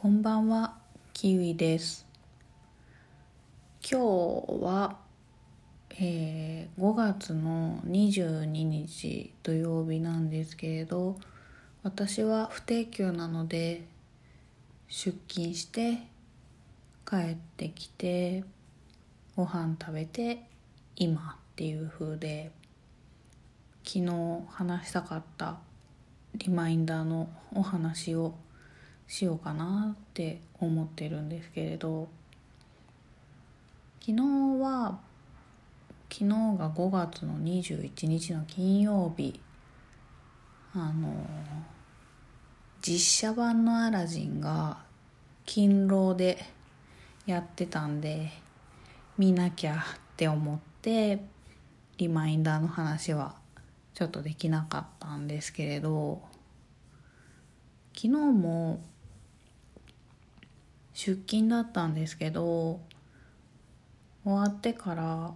こんばんは、キウイです。今日は、えー5月の22日土曜日なんですけれど、私は不定休なので、出勤して、帰ってきて、ご飯食べて、今っていう風で、昨日話したかったリマインダーのお話をしようかなって思ってるんですけれど昨日は昨日が5月の21日の金曜日。あの実写版のアラジンが勤労でやってたんで見なきゃって思ってリマインダーの話はちょっとできなかったんですけれど昨日も出勤だったんですけど終わってから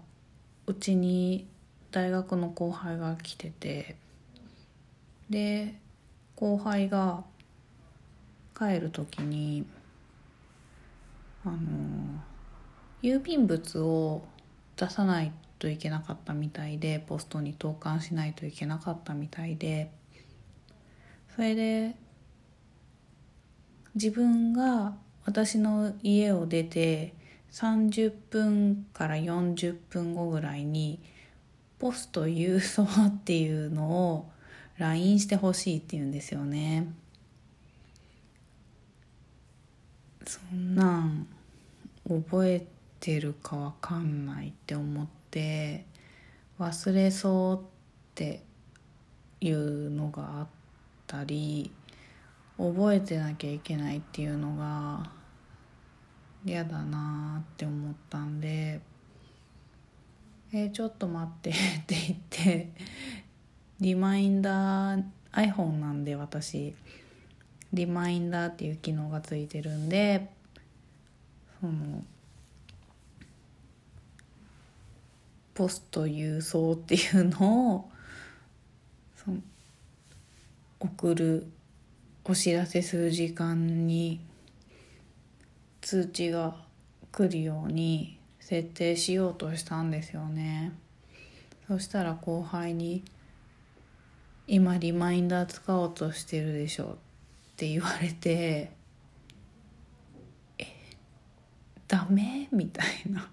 うちに大学の後輩が来ててで後輩が帰る時にあの郵便物を出さないといけなかったみたいでポストに投函しないといけなかったみたいでそれで自分が私の家を出て30分から40分後ぐらいにポスト郵送っていうのを LINE してほしいって言うんですよね。そんなん覚えてるかわかんないって思って忘れそうっていうのがあったり覚えてなきゃいけないっていうのが嫌だなって思ったんで「えーちょっと待って」って言ってリマインダー iPhone なんで私。リマインダーっていう機能がついてるんでそのポスト郵送っていうのをその送るお知らせする時間に通知が来るように設定しようとしたんですよねそしたら後輩に「今リマインダー使おうとしてるでしょ」って言われて「えダメ?」みたいな。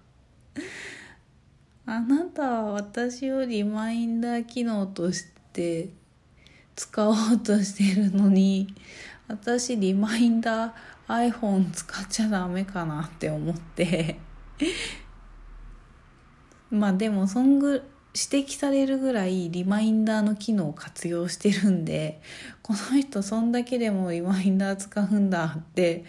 あなたは私をリマインダー機能として使おうとしてるのに私リマインダー iPhone 使っちゃダメかなって思って まあでもそんぐ指摘されるぐらいリマインダーの機能を活用してるんでこの人そんだけでもリマインダー使うんだって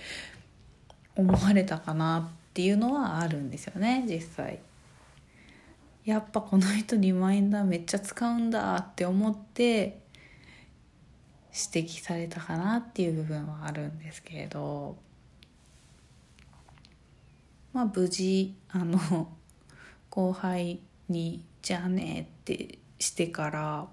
思われたかなっていうのはあるんですよね実際。やっぱこの人リマインダーめっちゃ使うんだって思って指摘されたかなっていう部分はあるんですけれどまあ無事あの 後輩に「じゃあね」ってしてから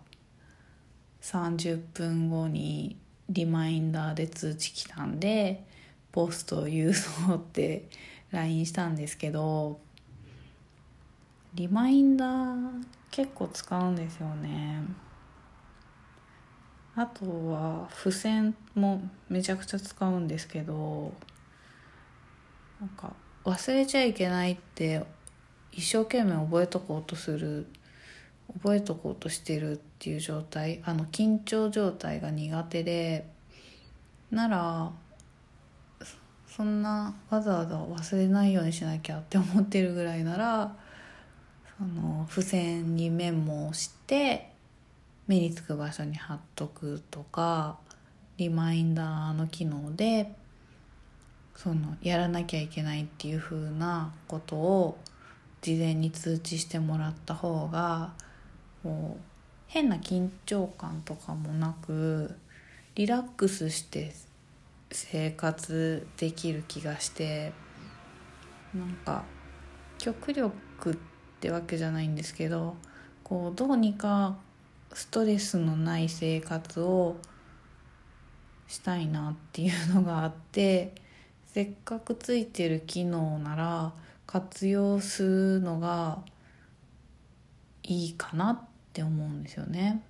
30分後にリマインダーで通知来たんでポスト郵送って LINE したんですけどリマインダー結構使うんですよね。あとは付箋もめちゃくちゃ使うんですけどなんか忘れちゃいけないって一生懸命覚えとこうとする覚えとこうとしてるっていう状態あの緊張状態が苦手でならそんなわざわざ忘れないようにしなきゃって思ってるぐらいならその付箋にメモをして目につく場所に貼っとくとかリマインダーの機能でそのやらなきゃいけないっていう風なことを事前に通知してもらった方がこう変な緊張感とかもなくリラックスして生活できる気がしてなんか極力ってわけじゃないんですけどこうどうにかストレスのない生活をしたいなっていうのがあってせっかくついてる機能なら活用するのがいいかなって思うんですよね。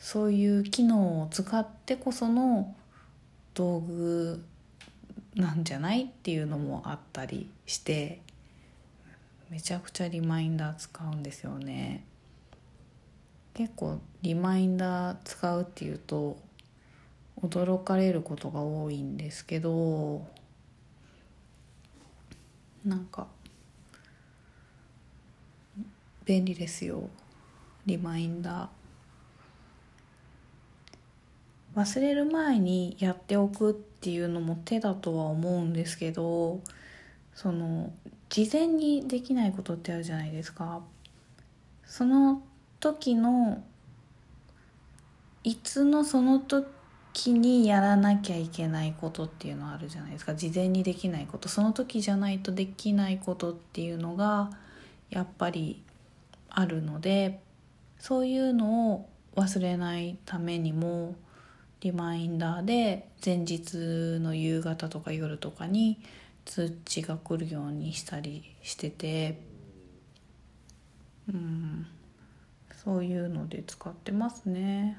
そういう機能を使ってこその道具なんじゃないっていうのもあったりしてめちゃくちゃリマインダー使うんですよね結構リマインダー使うっていうと驚かれることが多いんですけどなんか便利ですよ。リマインダー。忘れる前にやっておくっていうのも手だとは思うんですけどその事前にできないことってあるじゃないですか。その時のいつのその時にやらなきゃいけないことっていうのはあるじゃないですか。事前にできないこと。その時じゃないとできないことっていうのがやっぱりあるのでそういうのを忘れないためにもリマインダーで前日の夕方とか夜とかに通知が来るようにしたりしててうん。そういうので使ってますね。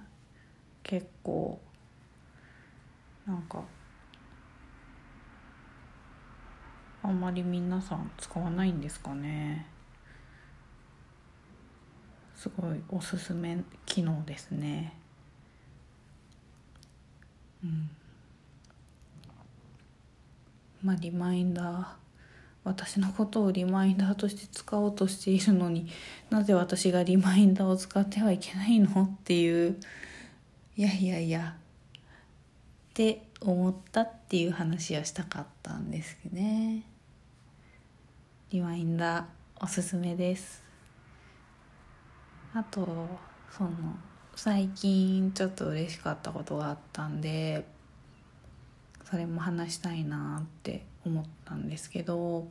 結構。なんか。あんまり皆さん使わないんですかね。すごいおすすめ機能ですね。うん。まあリマインダー私のことをリマインダーとして使おうとしているのになぜ私がリマインダーを使ってはいけないの？っていういやいやいやって思ったっていう話はしたかったんですけどね。リマインダーおすすめです。あとその最近ちょっと嬉しかったことがあったんでそれも話したいなって思ったんですけど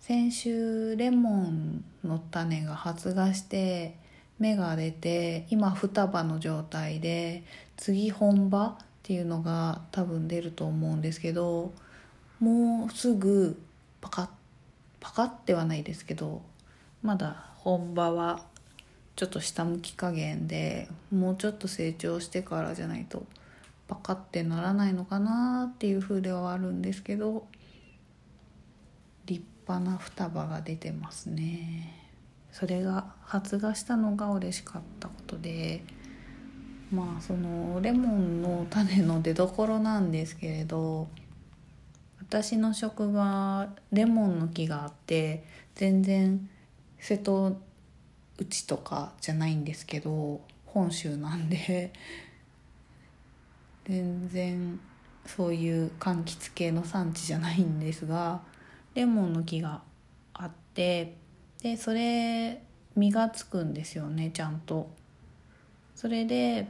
先週レモンの種が発芽して芽が出て今双葉の状態で次本葉っていうのが多分出ると思うんですけどもうすぐパカッパカッてはないですけどまだ本場はちょっと下向き加減でもうちょっと成長してからじゃないとパカってならないのかなっていう風ではあるんですけど立派な双葉が出てますね。それが発芽したのが嬉しかったことでまあそのレモンの種の出どころなんですけれど私の職場レモンの木があって全然瀬戸うちとかじゃないんですけど本州なんで全然そういう柑橘系の産地じゃないんですがレモンの木があってでそれ実がつくんですよねちゃんと。それで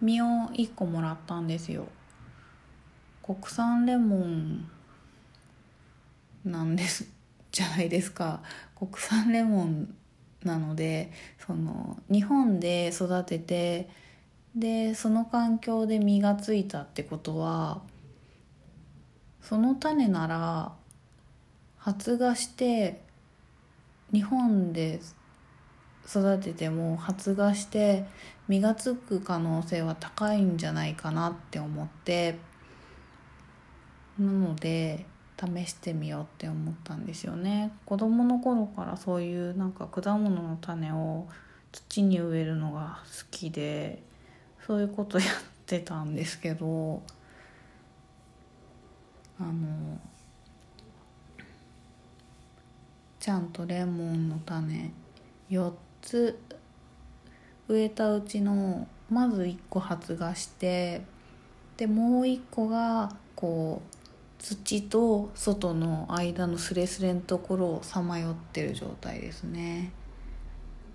実を1個もらったんですよ。国産レモンなんですじゃないですか国産レモンなのでその日本で育ててでその環境で実がついたってことはその種なら発芽して日本で育てても発芽して実がつく可能性は高いんじゃないかなって思ってなので試してみようって思ったんですよね。子供の頃からそういうなんか果物の種を土に植えるのが好きでそういうことやってたんですけどあのちゃんとレモンの種4つ植えたうちのまず1個発芽してでもう1個がこう土と外の間のスレスレのところをさまよってる状態ですね。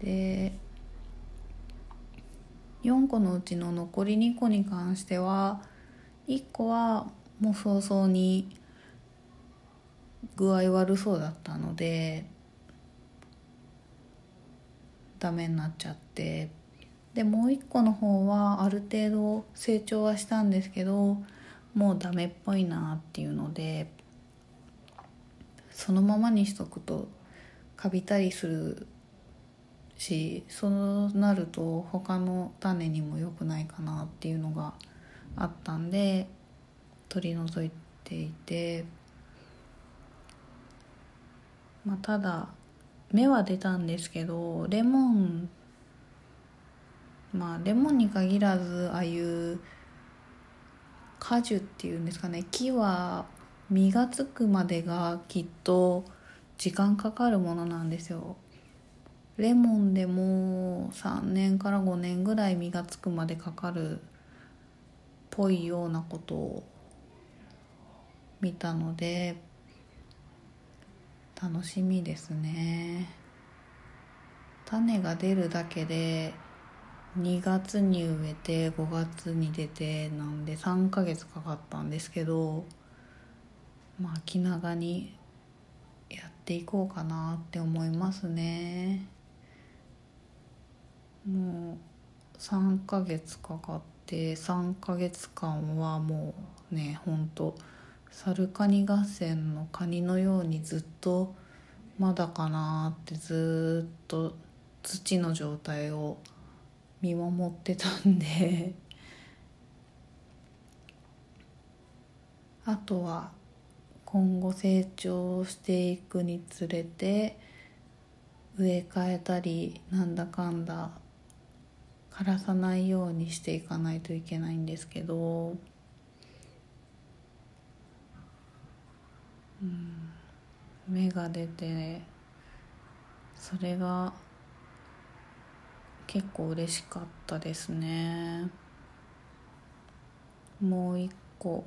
で4個のうちの残り2個に関しては1個はもう早々に具合悪そうだったのでダメになっちゃって。でもう一個の方はある程度成長はしたんですけどもうダメっぽいなっていうのでそのままにしとくとカビたりするしそうなると他の種にも良くないかなっていうのがあったんで取り除いていて。まあただ芽は出たんですけどレモンまあレモンに限らずああいう果樹っていうんですかね木は実がつくまでがきっと時間かかるものなんですよ。レモンでも3年から5年ぐらい実がつくまでかかるっぽいようなことを見たので楽しみですね。種が出るだけで2月に植えて5月に出てなんで3ヶ月かかったんですけどまあ気長にやっていこうかなって思いますね。もう3ヶ月かかって3ヶ月間はもうねほんとサルカニ合戦のカニのようにずっとまだかなってずっと土の状態を見守ってたんで。あとは今後成長していくにつれて植え替えたりなんだかんだ枯らさないようにしていかないといけないんですけど。うん。芽が出てそれが結構嬉しかったですね。もう一個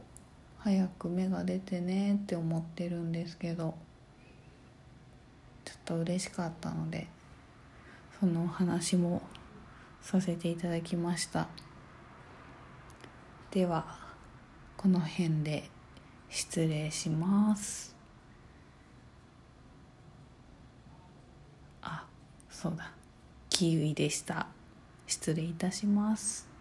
早く芽が出てねって思ってるんですけど。ちょっと嬉しかったのでそのお話もさせていただきました。ではこの辺で失礼します。あそうだ。キウイでした。失礼いたします。